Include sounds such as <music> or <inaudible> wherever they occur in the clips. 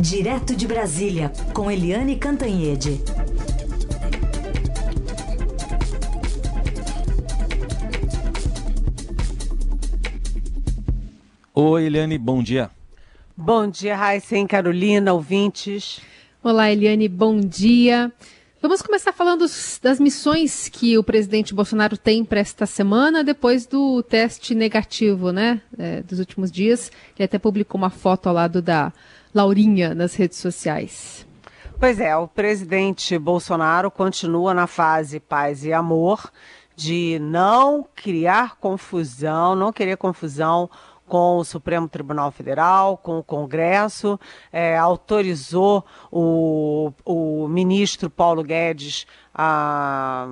Direto de Brasília, com Eliane Cantanhede. Oi, Eliane, bom dia. Bom dia, Raíssen, Carolina, ouvintes. Olá, Eliane, bom dia. Vamos começar falando das missões que o presidente Bolsonaro tem para esta semana, depois do teste negativo, né, é, dos últimos dias. Ele até publicou uma foto ao lado da Laurinha nas redes sociais. Pois é, o presidente Bolsonaro continua na fase paz e amor, de não criar confusão, não querer confusão com o Supremo Tribunal Federal, com o Congresso, é, autorizou o, o ministro Paulo Guedes a,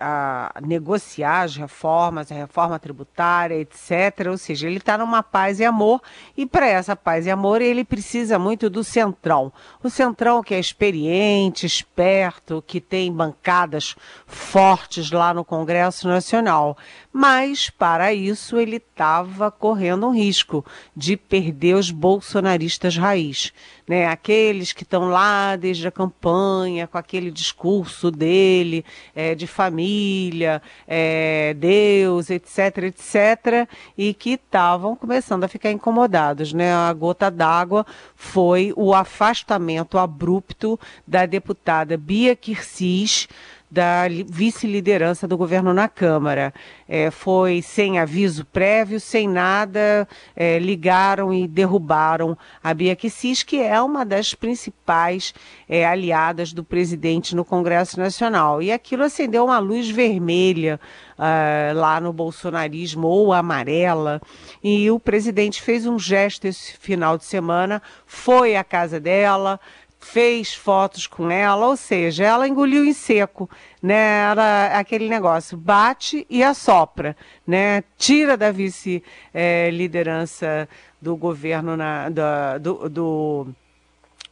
a, negociar as reformas, a reforma tributária, etc. Ou seja, ele está numa paz e amor, e para essa paz e amor ele precisa muito do Centrão. O Centrão que é experiente, esperto, que tem bancadas fortes lá no Congresso Nacional. Mas, para isso, ele estava correndo um risco de perder os bolsonaristas raiz né? Aqueles que estão lá desde a campanha, com aquele discurso dele, é, de família, é, Deus, etc, etc, e que estavam começando a ficar incomodados, né? A gota d'água foi o afastamento abrupto da deputada Bia Kircis, da vice-liderança do governo na Câmara. É, foi sem aviso prévio, sem nada, é, ligaram e derrubaram a Bia Kicis, que é uma das principais é, aliadas do presidente no Congresso Nacional. E aquilo acendeu uma luz vermelha uh, lá no bolsonarismo, ou amarela, e o presidente fez um gesto esse final de semana, foi à casa dela, fez fotos com ela, ou seja, ela engoliu em seco, né? Era aquele negócio, bate e assopra, né? Tira da vice-liderança eh, do governo na, da, do, do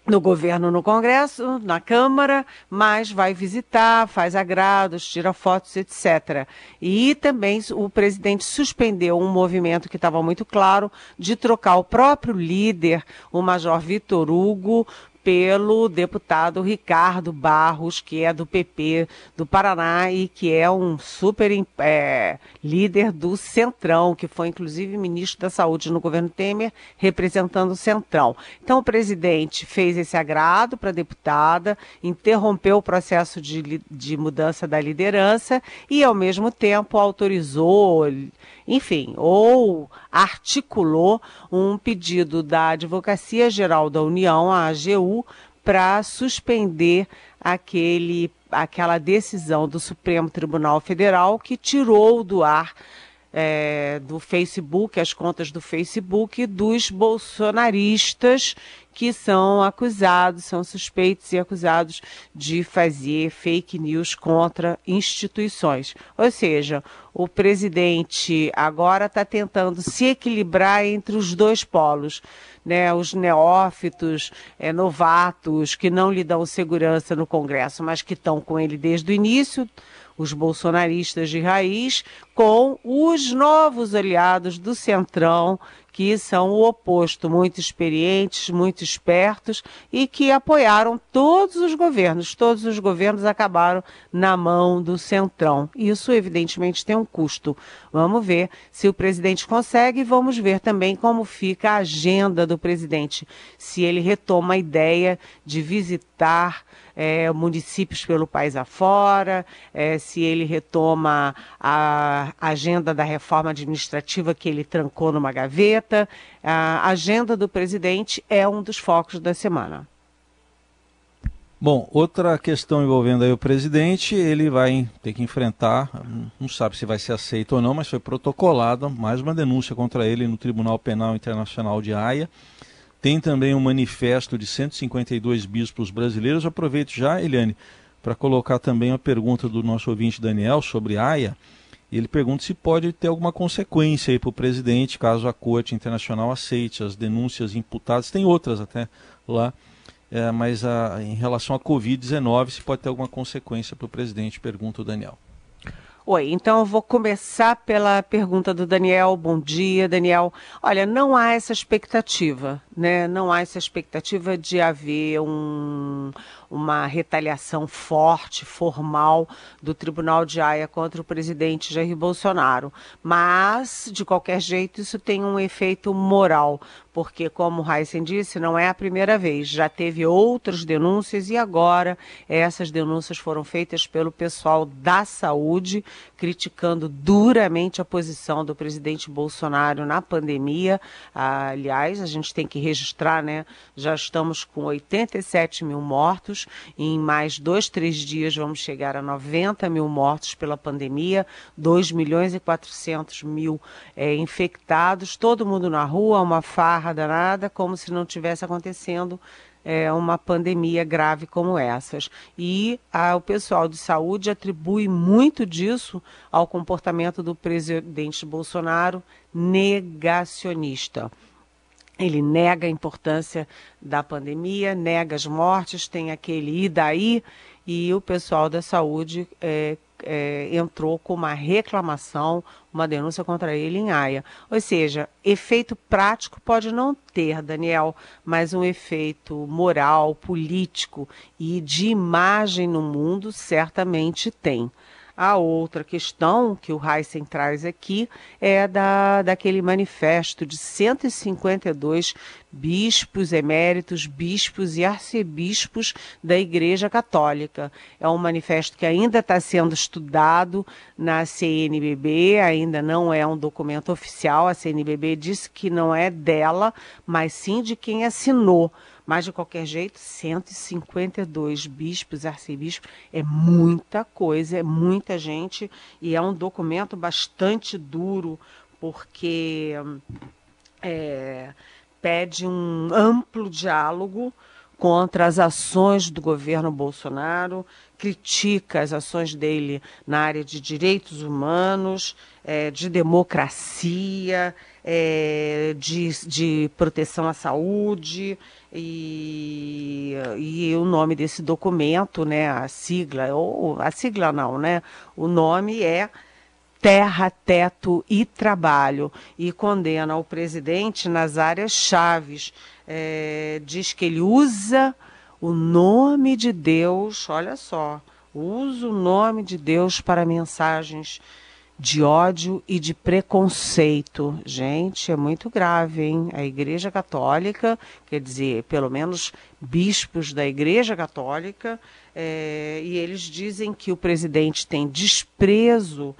no governo no Congresso, na Câmara, mas vai visitar, faz agrados, tira fotos, etc. E também o presidente suspendeu um movimento que estava muito claro de trocar o próprio líder, o Major Vitor Hugo, pelo deputado Ricardo Barros, que é do PP do Paraná e que é um super é, líder do Centrão, que foi inclusive ministro da Saúde no governo Temer, representando o Centrão. Então o presidente fez esse agrado para a deputada, interrompeu o processo de, de mudança da liderança e, ao mesmo tempo, autorizou enfim, ou articulou um pedido da Advocacia Geral da União, a AGU, para suspender aquele, aquela decisão do Supremo Tribunal Federal que tirou do ar é, do Facebook, as contas do Facebook, dos bolsonaristas que são acusados, são suspeitos e acusados de fazer fake news contra instituições. Ou seja, o presidente agora está tentando se equilibrar entre os dois polos. Né, os neófitos, é, novatos, que não lhe dão segurança no Congresso, mas que estão com ele desde o início, os bolsonaristas de raiz, com os novos aliados do Centrão, que são o oposto, muito experientes, muito espertos e que apoiaram todos os governos. Todos os governos acabaram na mão do Centrão. Isso, evidentemente, tem um custo. Vamos ver se o presidente consegue e vamos ver também como fica a agenda do presidente. Se ele retoma a ideia de visitar é, municípios pelo país afora, é, se ele retoma a agenda da reforma administrativa que ele trancou numa gaveta. A agenda do presidente é um dos focos da semana. Bom, outra questão envolvendo aí o presidente, ele vai ter que enfrentar, não sabe se vai ser aceito ou não, mas foi protocolada mais uma denúncia contra ele no Tribunal Penal Internacional de Haia. Tem também um manifesto de 152 bispos brasileiros. aproveito já, Eliane, para colocar também a pergunta do nosso ouvinte Daniel sobre Haia. Ele pergunta se pode ter alguma consequência para o presidente caso a Corte Internacional aceite as denúncias imputadas. Tem outras até lá é, mas a, em relação à Covid-19, se pode ter alguma consequência para o presidente, pergunta o Daniel. Oi, então eu vou começar pela pergunta do Daniel. Bom dia, Daniel. Olha, não há essa expectativa, né, não há essa expectativa de haver um, uma retaliação forte, formal do Tribunal de Haia contra o presidente Jair Bolsonaro. Mas, de qualquer jeito, isso tem um efeito moral, porque, como o Heisen disse, não é a primeira vez. Já teve outras denúncias e agora essas denúncias foram feitas pelo pessoal da saúde, criticando duramente a posição do presidente Bolsonaro na pandemia. Aliás, a gente tem que registrar, né? Já estamos com 87 mil mortos. Em mais dois, três dias vamos chegar a 90 mil mortos pela pandemia, 2 milhões e 400 mil é, infectados, todo mundo na rua, uma farra danada, como se não tivesse acontecendo é, uma pandemia grave como essas. E a, o pessoal de saúde atribui muito disso ao comportamento do presidente Bolsonaro negacionista. Ele nega a importância da pandemia, nega as mortes, tem aquele e daí, e o pessoal da saúde é, é, entrou com uma reclamação, uma denúncia contra ele em Haia. Ou seja, efeito prático pode não ter, Daniel, mas um efeito moral, político e de imagem no mundo certamente tem. A outra questão que o Heisen traz aqui é da, daquele manifesto de 152 bispos eméritos, bispos e arcebispos da Igreja Católica. É um manifesto que ainda está sendo estudado na CNBB, ainda não é um documento oficial. A CNBB disse que não é dela, mas sim de quem assinou. Mas, de qualquer jeito, 152 bispos, arcebispos, é muita coisa, é muita gente. E é um documento bastante duro, porque é, pede um amplo diálogo contra as ações do governo Bolsonaro, critica as ações dele na área de direitos humanos, é, de democracia, é, de, de proteção à saúde, e, e o nome desse documento, né, a sigla, ou a sigla não, né? O nome é Terra, Teto e Trabalho e condena o presidente nas áreas chaves. É, diz que ele usa o nome de Deus, olha só, usa o nome de Deus para mensagens de ódio e de preconceito. Gente, é muito grave, hein? A Igreja Católica, quer dizer, pelo menos bispos da Igreja Católica, é, e eles dizem que o presidente tem desprezo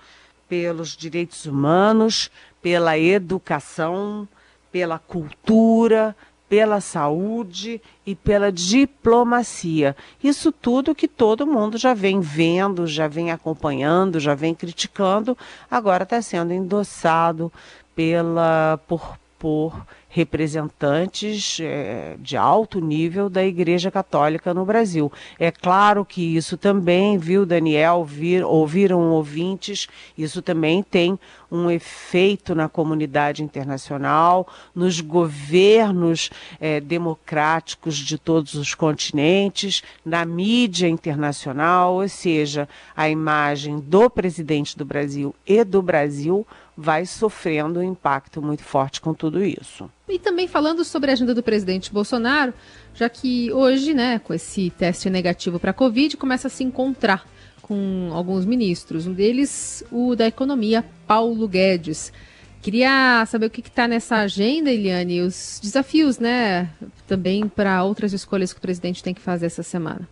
pelos direitos humanos, pela educação, pela cultura, pela saúde e pela diplomacia. Isso tudo que todo mundo já vem vendo, já vem acompanhando, já vem criticando, agora está sendo endossado pela por, por representantes é, de alto nível da Igreja Católica no Brasil. É claro que isso também, viu, Daniel, vir, ouviram ouvintes, isso também tem um efeito na comunidade internacional, nos governos é, democráticos de todos os continentes, na mídia internacional, ou seja, a imagem do presidente do Brasil e do Brasil vai sofrendo um impacto muito forte com tudo isso. E também falando sobre a agenda do presidente Bolsonaro, já que hoje, né, com esse teste negativo para a Covid, começa a se encontrar com alguns ministros. Um deles, o da Economia, Paulo Guedes. Queria saber o que está nessa agenda, Eliane, os desafios, né, também para outras escolhas que o presidente tem que fazer essa semana.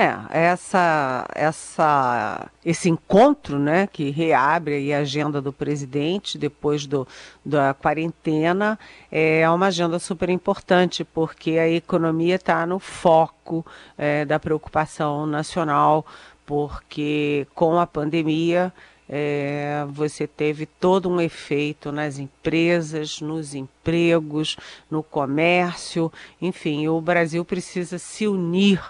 É, essa, essa, esse encontro né, que reabre a agenda do presidente depois do, da quarentena é uma agenda super importante, porque a economia está no foco é, da preocupação nacional, porque com a pandemia é, você teve todo um efeito nas empresas, nos empregos, no comércio, enfim, o Brasil precisa se unir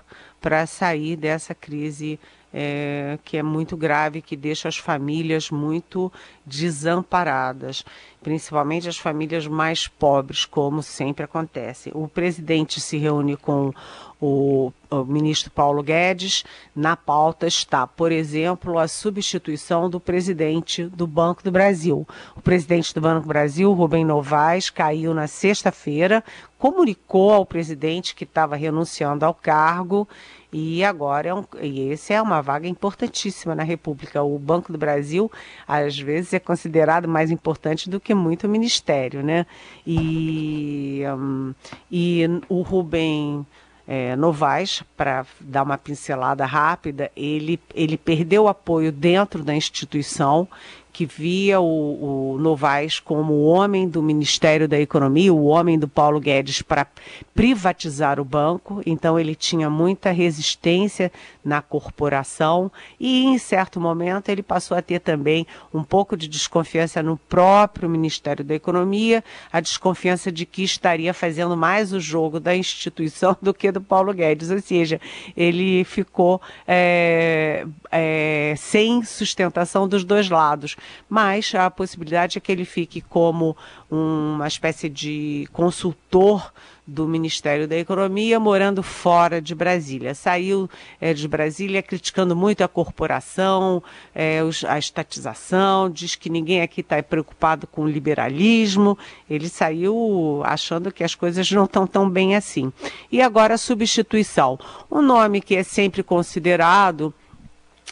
para sair dessa crise é, que é muito grave, que deixa as famílias muito desamparadas. principalmente as famílias mais pobres, como sempre acontece. O presidente se reúne com o, o, ministro Paulo Guedes. Na pauta está, por exemplo, a substituição do presidente do Banco do Brasil. O presidente do Banco do Brasil, Rubem Novaes, caiu na sexta-feira, comunicou ao presidente que estava renunciando ao cargo e agora é um, e esse é uma vaga importantíssima na República. O Banco do Brasil às vezes é considerado mais importante do que muito ministério, né? E, um, e o Rubem é, Novaes, para dar uma pincelada rápida, ele, ele perdeu apoio dentro da instituição que via o, o Novaes como o homem do Ministério da Economia, o homem do Paulo Guedes para privatizar o banco. Então ele tinha muita resistência na corporação e em certo momento ele passou a ter também um pouco de desconfiança no próprio Ministério da Economia, a desconfiança de que estaria fazendo mais o jogo da instituição <laughs> do que do Paulo Guedes, ou seja, ele ficou é, é, sem sustentação dos dois lados mas a possibilidade é que ele fique como uma espécie de consultor do Ministério da Economia, morando fora de Brasília. Saiu é, de Brasília criticando muito a corporação, é, os, a estatização, diz que ninguém aqui está preocupado com o liberalismo. Ele saiu achando que as coisas não estão tão bem assim. E agora a substituição. Um nome que é sempre considerado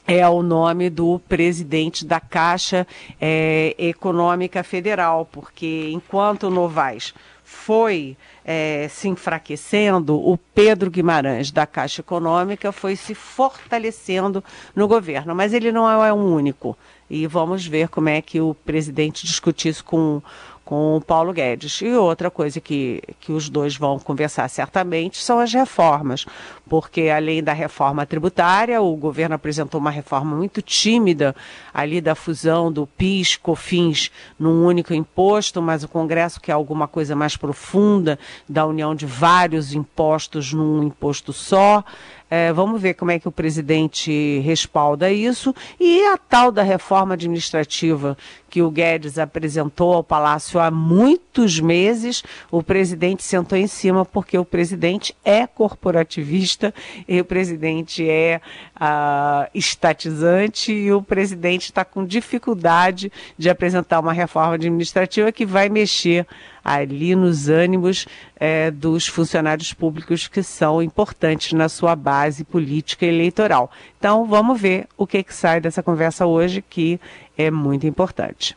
é o nome do presidente da Caixa é, Econômica Federal, porque enquanto Novaes foi é, se enfraquecendo, o Pedro Guimarães da Caixa Econômica foi se fortalecendo no governo. Mas ele não é o único. E vamos ver como é que o presidente discute isso com com o Paulo Guedes. E outra coisa que, que os dois vão conversar certamente são as reformas, porque além da reforma tributária, o governo apresentou uma reforma muito tímida ali da fusão do PIS, COFINS num único imposto, mas o Congresso quer alguma coisa mais profunda da união de vários impostos num imposto só. É, vamos ver como é que o presidente respalda isso. E a tal da reforma administrativa que o Guedes apresentou ao Palácio há muitos meses, o presidente sentou em cima porque o presidente é corporativista e o presidente é uh, estatizante e o presidente está com dificuldade de apresentar uma reforma administrativa que vai mexer ali nos ânimos é, dos funcionários públicos que são importantes na sua base política eleitoral. Então, vamos ver o que, que sai dessa conversa hoje, que é muito importante.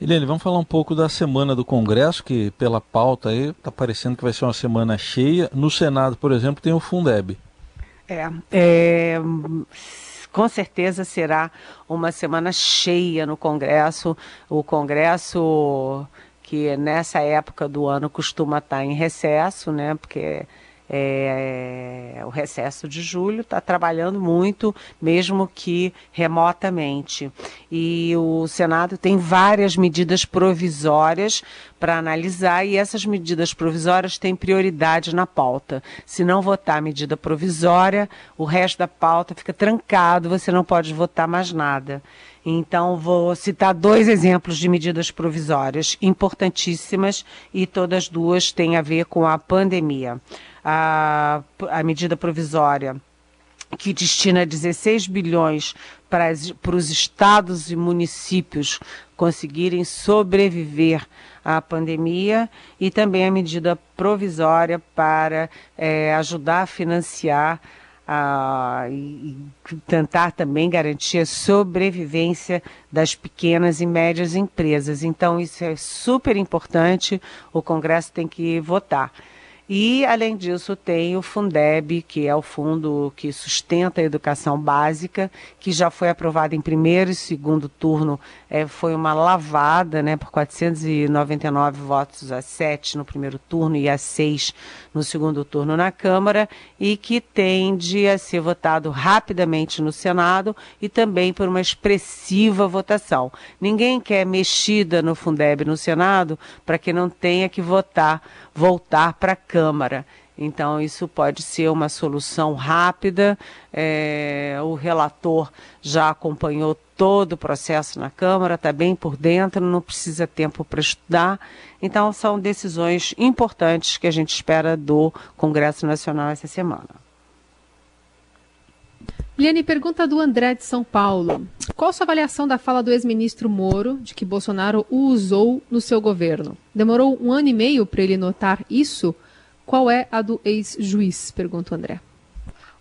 Helene, vamos falar um pouco da semana do Congresso, que pela pauta aí está parecendo que vai ser uma semana cheia. No Senado, por exemplo, tem o Fundeb. É, é, com certeza será uma semana cheia no Congresso. O Congresso que nessa época do ano costuma estar em recesso, né? Porque é, o recesso de julho está trabalhando muito, mesmo que remotamente. E o Senado tem várias medidas provisórias para analisar e essas medidas provisórias têm prioridade na pauta. Se não votar a medida provisória, o resto da pauta fica trancado, você não pode votar mais nada. Então, vou citar dois exemplos de medidas provisórias importantíssimas e todas duas têm a ver com a pandemia. A, a medida provisória que destina 16 bilhões para, para os estados e municípios conseguirem sobreviver à pandemia e também a medida provisória para é, ajudar a financiar e tentar também garantir a sobrevivência das pequenas e médias empresas. Então, isso é super importante, o Congresso tem que votar. E, além disso, tem o Fundeb, que é o fundo que sustenta a educação básica, que já foi aprovado em primeiro e segundo turno. É, foi uma lavada né, por 499 votos a 7 no primeiro turno e a 6 no segundo turno na Câmara, e que tende a ser votado rapidamente no Senado e também por uma expressiva votação. Ninguém quer mexida no Fundeb no Senado para que não tenha que votar, voltar para a Câmara. Então, isso pode ser uma solução rápida. É, o relator já acompanhou todo o processo na Câmara, está bem por dentro, não precisa tempo para estudar. Então, são decisões importantes que a gente espera do Congresso Nacional essa semana. Liane, pergunta do André de São Paulo. Qual sua avaliação da fala do ex-ministro Moro de que Bolsonaro o usou no seu governo? Demorou um ano e meio para ele notar isso? Qual é a do ex-juiz? Pergunta o André.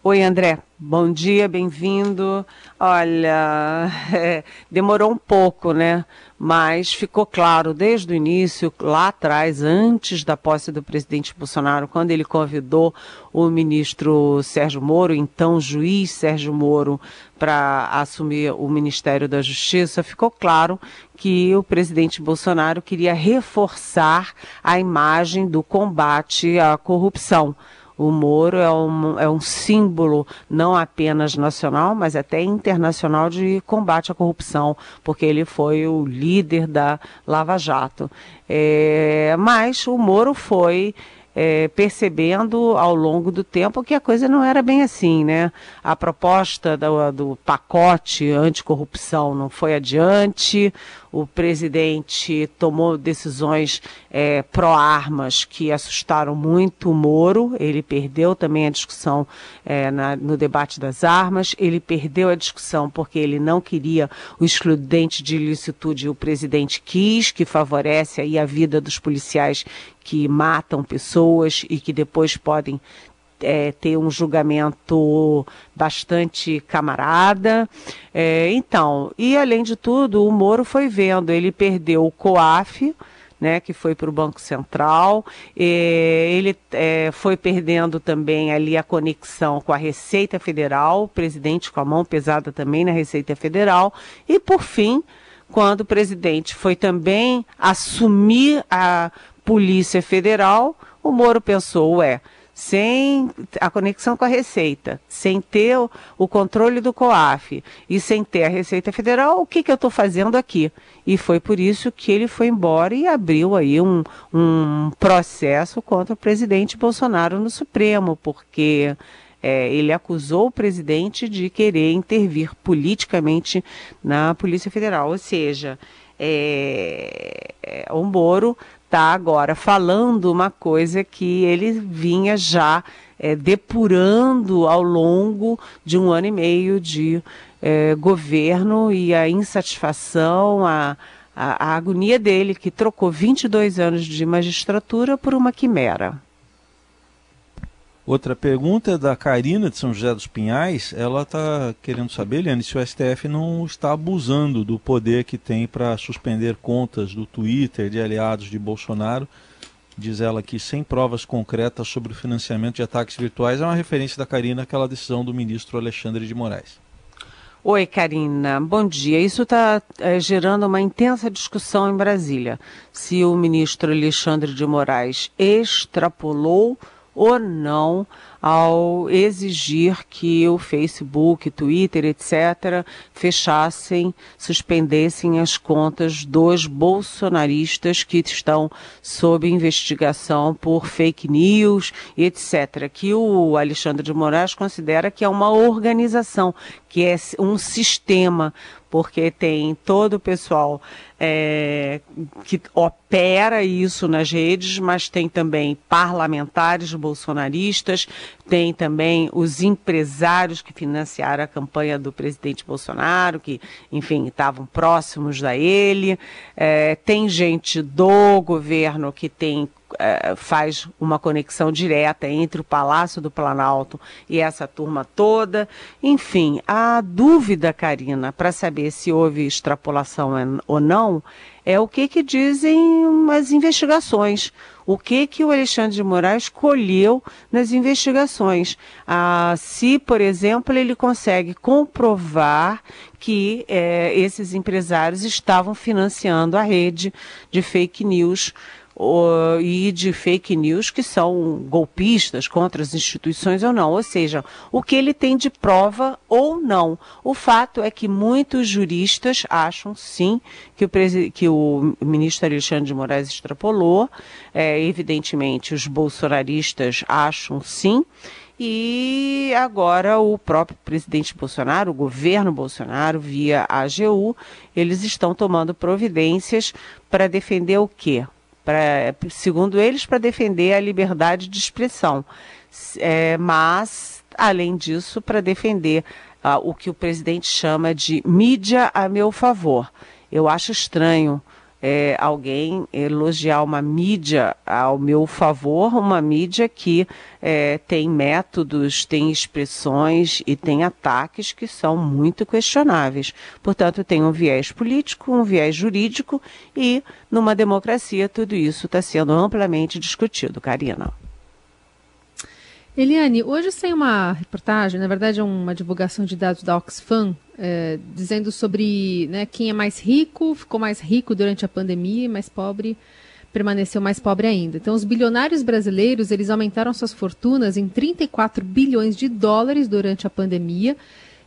Oi, André. Bom dia, bem-vindo. Olha, <laughs> é, demorou um pouco, né? Mas ficou claro desde o início, lá atrás, antes da posse do presidente Bolsonaro, quando ele convidou o ministro Sérgio Moro, então juiz Sérgio Moro, para assumir o Ministério da Justiça, ficou claro que o presidente Bolsonaro queria reforçar a imagem do combate à corrupção. O Moro é um, é um símbolo não apenas nacional, mas até internacional de combate à corrupção, porque ele foi o líder da Lava Jato. É, mas o Moro foi é, percebendo ao longo do tempo que a coisa não era bem assim, né? A proposta do, do pacote anticorrupção não foi adiante, o presidente tomou decisões é, pró-armas que assustaram muito o Moro, ele perdeu também a discussão é, na, no debate das armas, ele perdeu a discussão porque ele não queria o excludente de ilicitude, o presidente quis, que favorece aí a vida dos policiais que matam pessoas e que depois podem é, ter um julgamento bastante camarada. É, então, e além de tudo, o Moro foi vendo, ele perdeu o COAF, né, que foi para o Banco Central. ele é, foi perdendo também ali a conexão com a Receita Federal, o presidente com a mão pesada também na Receita Federal. E, por fim, quando o presidente foi também assumir a Polícia Federal, o Moro pensou, é, sem a conexão com a Receita, sem ter o, o controle do COAF e sem ter a Receita Federal, o que, que eu estou fazendo aqui? E foi por isso que ele foi embora e abriu aí um, um processo contra o presidente Bolsonaro no Supremo, porque é, ele acusou o presidente de querer intervir politicamente na Polícia Federal, ou seja, é, é, o Moro está agora falando uma coisa que ele vinha já é, depurando ao longo de um ano e meio de é, governo e a insatisfação, a, a, a agonia dele, que trocou 22 anos de magistratura por uma quimera. Outra pergunta é da Karina de São José dos Pinhais. Ela está querendo saber, Liane, se o STF não está abusando do poder que tem para suspender contas do Twitter de aliados de Bolsonaro. Diz ela que sem provas concretas sobre o financiamento de ataques virtuais é uma referência da Karina àquela decisão do ministro Alexandre de Moraes. Oi, Karina. Bom dia. Isso está é, gerando uma intensa discussão em Brasília. Se o ministro Alexandre de Moraes extrapolou ou não ao exigir que o Facebook, Twitter, etc., fechassem, suspendessem as contas dos bolsonaristas que estão sob investigação por fake news, etc., que o Alexandre de Moraes considera que é uma organização, que é um sistema, porque tem todo o pessoal é, que opera isso nas redes, mas tem também parlamentares bolsonaristas, tem também os empresários que financiaram a campanha do presidente Bolsonaro, que, enfim, estavam próximos da ele, é, tem gente do governo que tem é, faz uma conexão direta entre o Palácio do Planalto e essa turma toda. Enfim, a dúvida, Karina, para saber se houve extrapolação ou não, é o que, que dizem as investigações. O que, que o Alexandre de Moraes colheu nas investigações. Ah, se, por exemplo, ele consegue comprovar que é, esses empresários estavam financiando a rede de fake news e de fake news que são golpistas contra as instituições ou não. Ou seja, o que ele tem de prova ou não. O fato é que muitos juristas acham sim que o, que o ministro Alexandre de Moraes extrapolou. É, evidentemente, os bolsonaristas acham sim E agora o próprio presidente Bolsonaro, o governo Bolsonaro, via AGU, eles estão tomando providências para defender o quê? Pra, segundo eles, para defender a liberdade de expressão. É, mas, além disso, para defender uh, o que o presidente chama de mídia a meu favor. Eu acho estranho é, alguém elogiar uma mídia ao meu favor, uma mídia que é, tem métodos, tem expressões e tem ataques que são muito questionáveis. Portanto, tem um viés político, um viés jurídico e, numa democracia, tudo isso está sendo amplamente discutido, Karina. Eliane, hoje tem uma reportagem, na verdade é uma divulgação de dados da Oxfam, é, dizendo sobre né, quem é mais rico, ficou mais rico durante a pandemia, e mais pobre permaneceu mais pobre ainda. Então, os bilionários brasileiros, eles aumentaram suas fortunas em 34 bilhões de dólares durante a pandemia.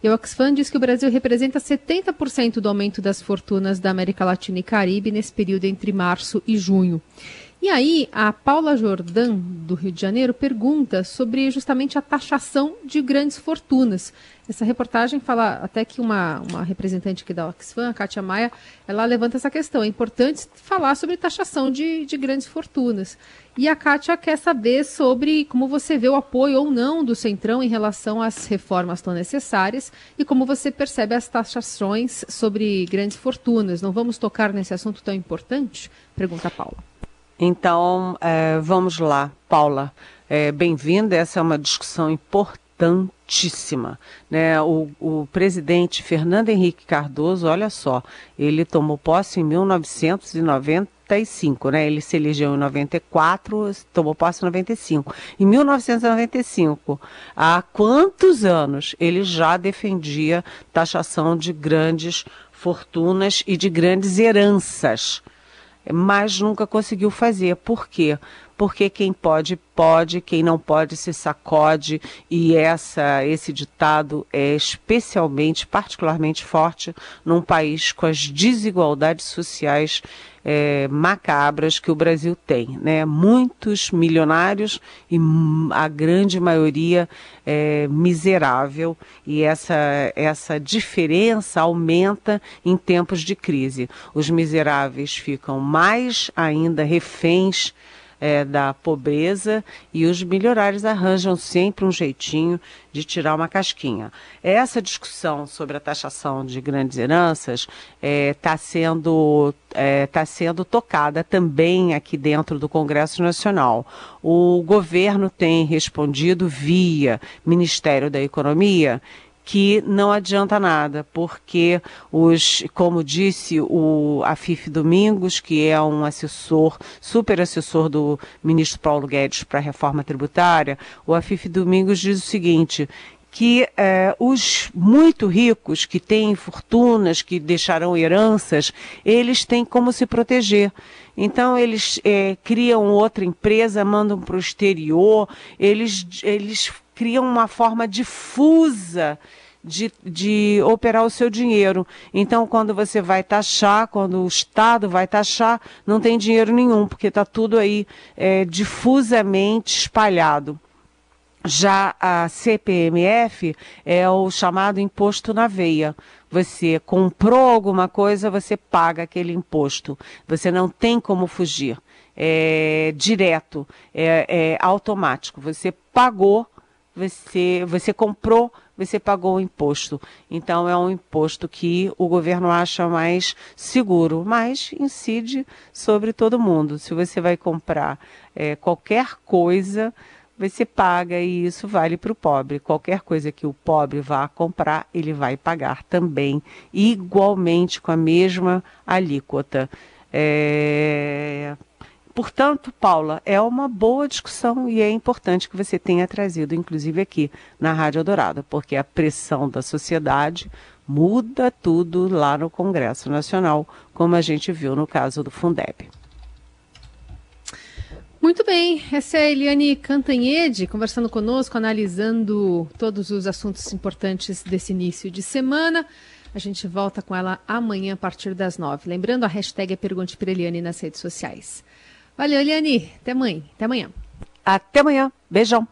E o Oxfam diz que o Brasil representa 70% do aumento das fortunas da América Latina e Caribe nesse período entre março e junho. E aí, a Paula Jordan, do Rio de Janeiro, pergunta sobre justamente a taxação de grandes fortunas. Essa reportagem fala até que uma, uma representante aqui da Oxfam, a Kátia Maia, ela levanta essa questão. É importante falar sobre taxação de, de grandes fortunas. E a Kátia quer saber sobre como você vê o apoio ou não do Centrão em relação às reformas tão necessárias e como você percebe as taxações sobre grandes fortunas. Não vamos tocar nesse assunto tão importante? Pergunta a Paula. Então, é, vamos lá, Paula. É, Bem-vinda. Essa é uma discussão importantíssima. Né? O, o, presidente Fernando Henrique Cardoso, olha só, ele tomou posse em 1995, né? Ele se elegeu em 94, tomou posse em 95. Em 1995, há quantos anos ele já defendia taxação de grandes fortunas e de grandes heranças? Mas nunca conseguiu fazer. Por quê? Porque quem pode, pode, quem não pode se sacode, e essa, esse ditado é especialmente, particularmente forte num país com as desigualdades sociais é, macabras que o Brasil tem. Né? Muitos milionários e a grande maioria é, miserável, e essa, essa diferença aumenta em tempos de crise. Os miseráveis ficam mais ainda reféns é, da pobreza e os milionários arranjam sempre um jeitinho de tirar uma casquinha. Essa discussão sobre a taxação de grandes heranças está é, sendo, é, tá sendo tocada também aqui dentro do Congresso Nacional. O governo tem respondido via Ministério da Economia que não adianta nada, porque os, como disse o Afif Domingos, que é um assessor, super assessor do ministro Paulo Guedes para a reforma tributária, o Afif Domingos diz o seguinte, que eh, os muito ricos que têm fortunas, que deixarão heranças, eles têm como se proteger. Então eles eh, criam outra empresa, mandam para o exterior, eles, eles criam uma forma difusa de, de operar o seu dinheiro. Então, quando você vai taxar, quando o Estado vai taxar, não tem dinheiro nenhum, porque está tudo aí é, difusamente espalhado. Já a CPMF é o chamado imposto na veia. Você comprou alguma coisa, você paga aquele imposto. Você não tem como fugir. É direto, é, é automático. Você pagou, você, você comprou, você pagou o imposto. Então é um imposto que o governo acha mais seguro, mas incide sobre todo mundo. Se você vai comprar é, qualquer coisa, você paga e isso vale para o pobre. Qualquer coisa que o pobre vá comprar, ele vai pagar também, igualmente com a mesma alíquota. É, Portanto, Paula, é uma boa discussão e é importante que você tenha trazido, inclusive aqui na Rádio Eldorado, porque a pressão da sociedade muda tudo lá no Congresso Nacional, como a gente viu no caso do Fundeb. Muito bem, essa é a Eliane Cantanhede conversando conosco, analisando todos os assuntos importantes desse início de semana. A gente volta com ela amanhã a partir das nove. Lembrando, a hashtag é Pergunte para Eliane nas redes sociais. Valeu, Eliane. Até amanhã. Até amanhã. Beijão.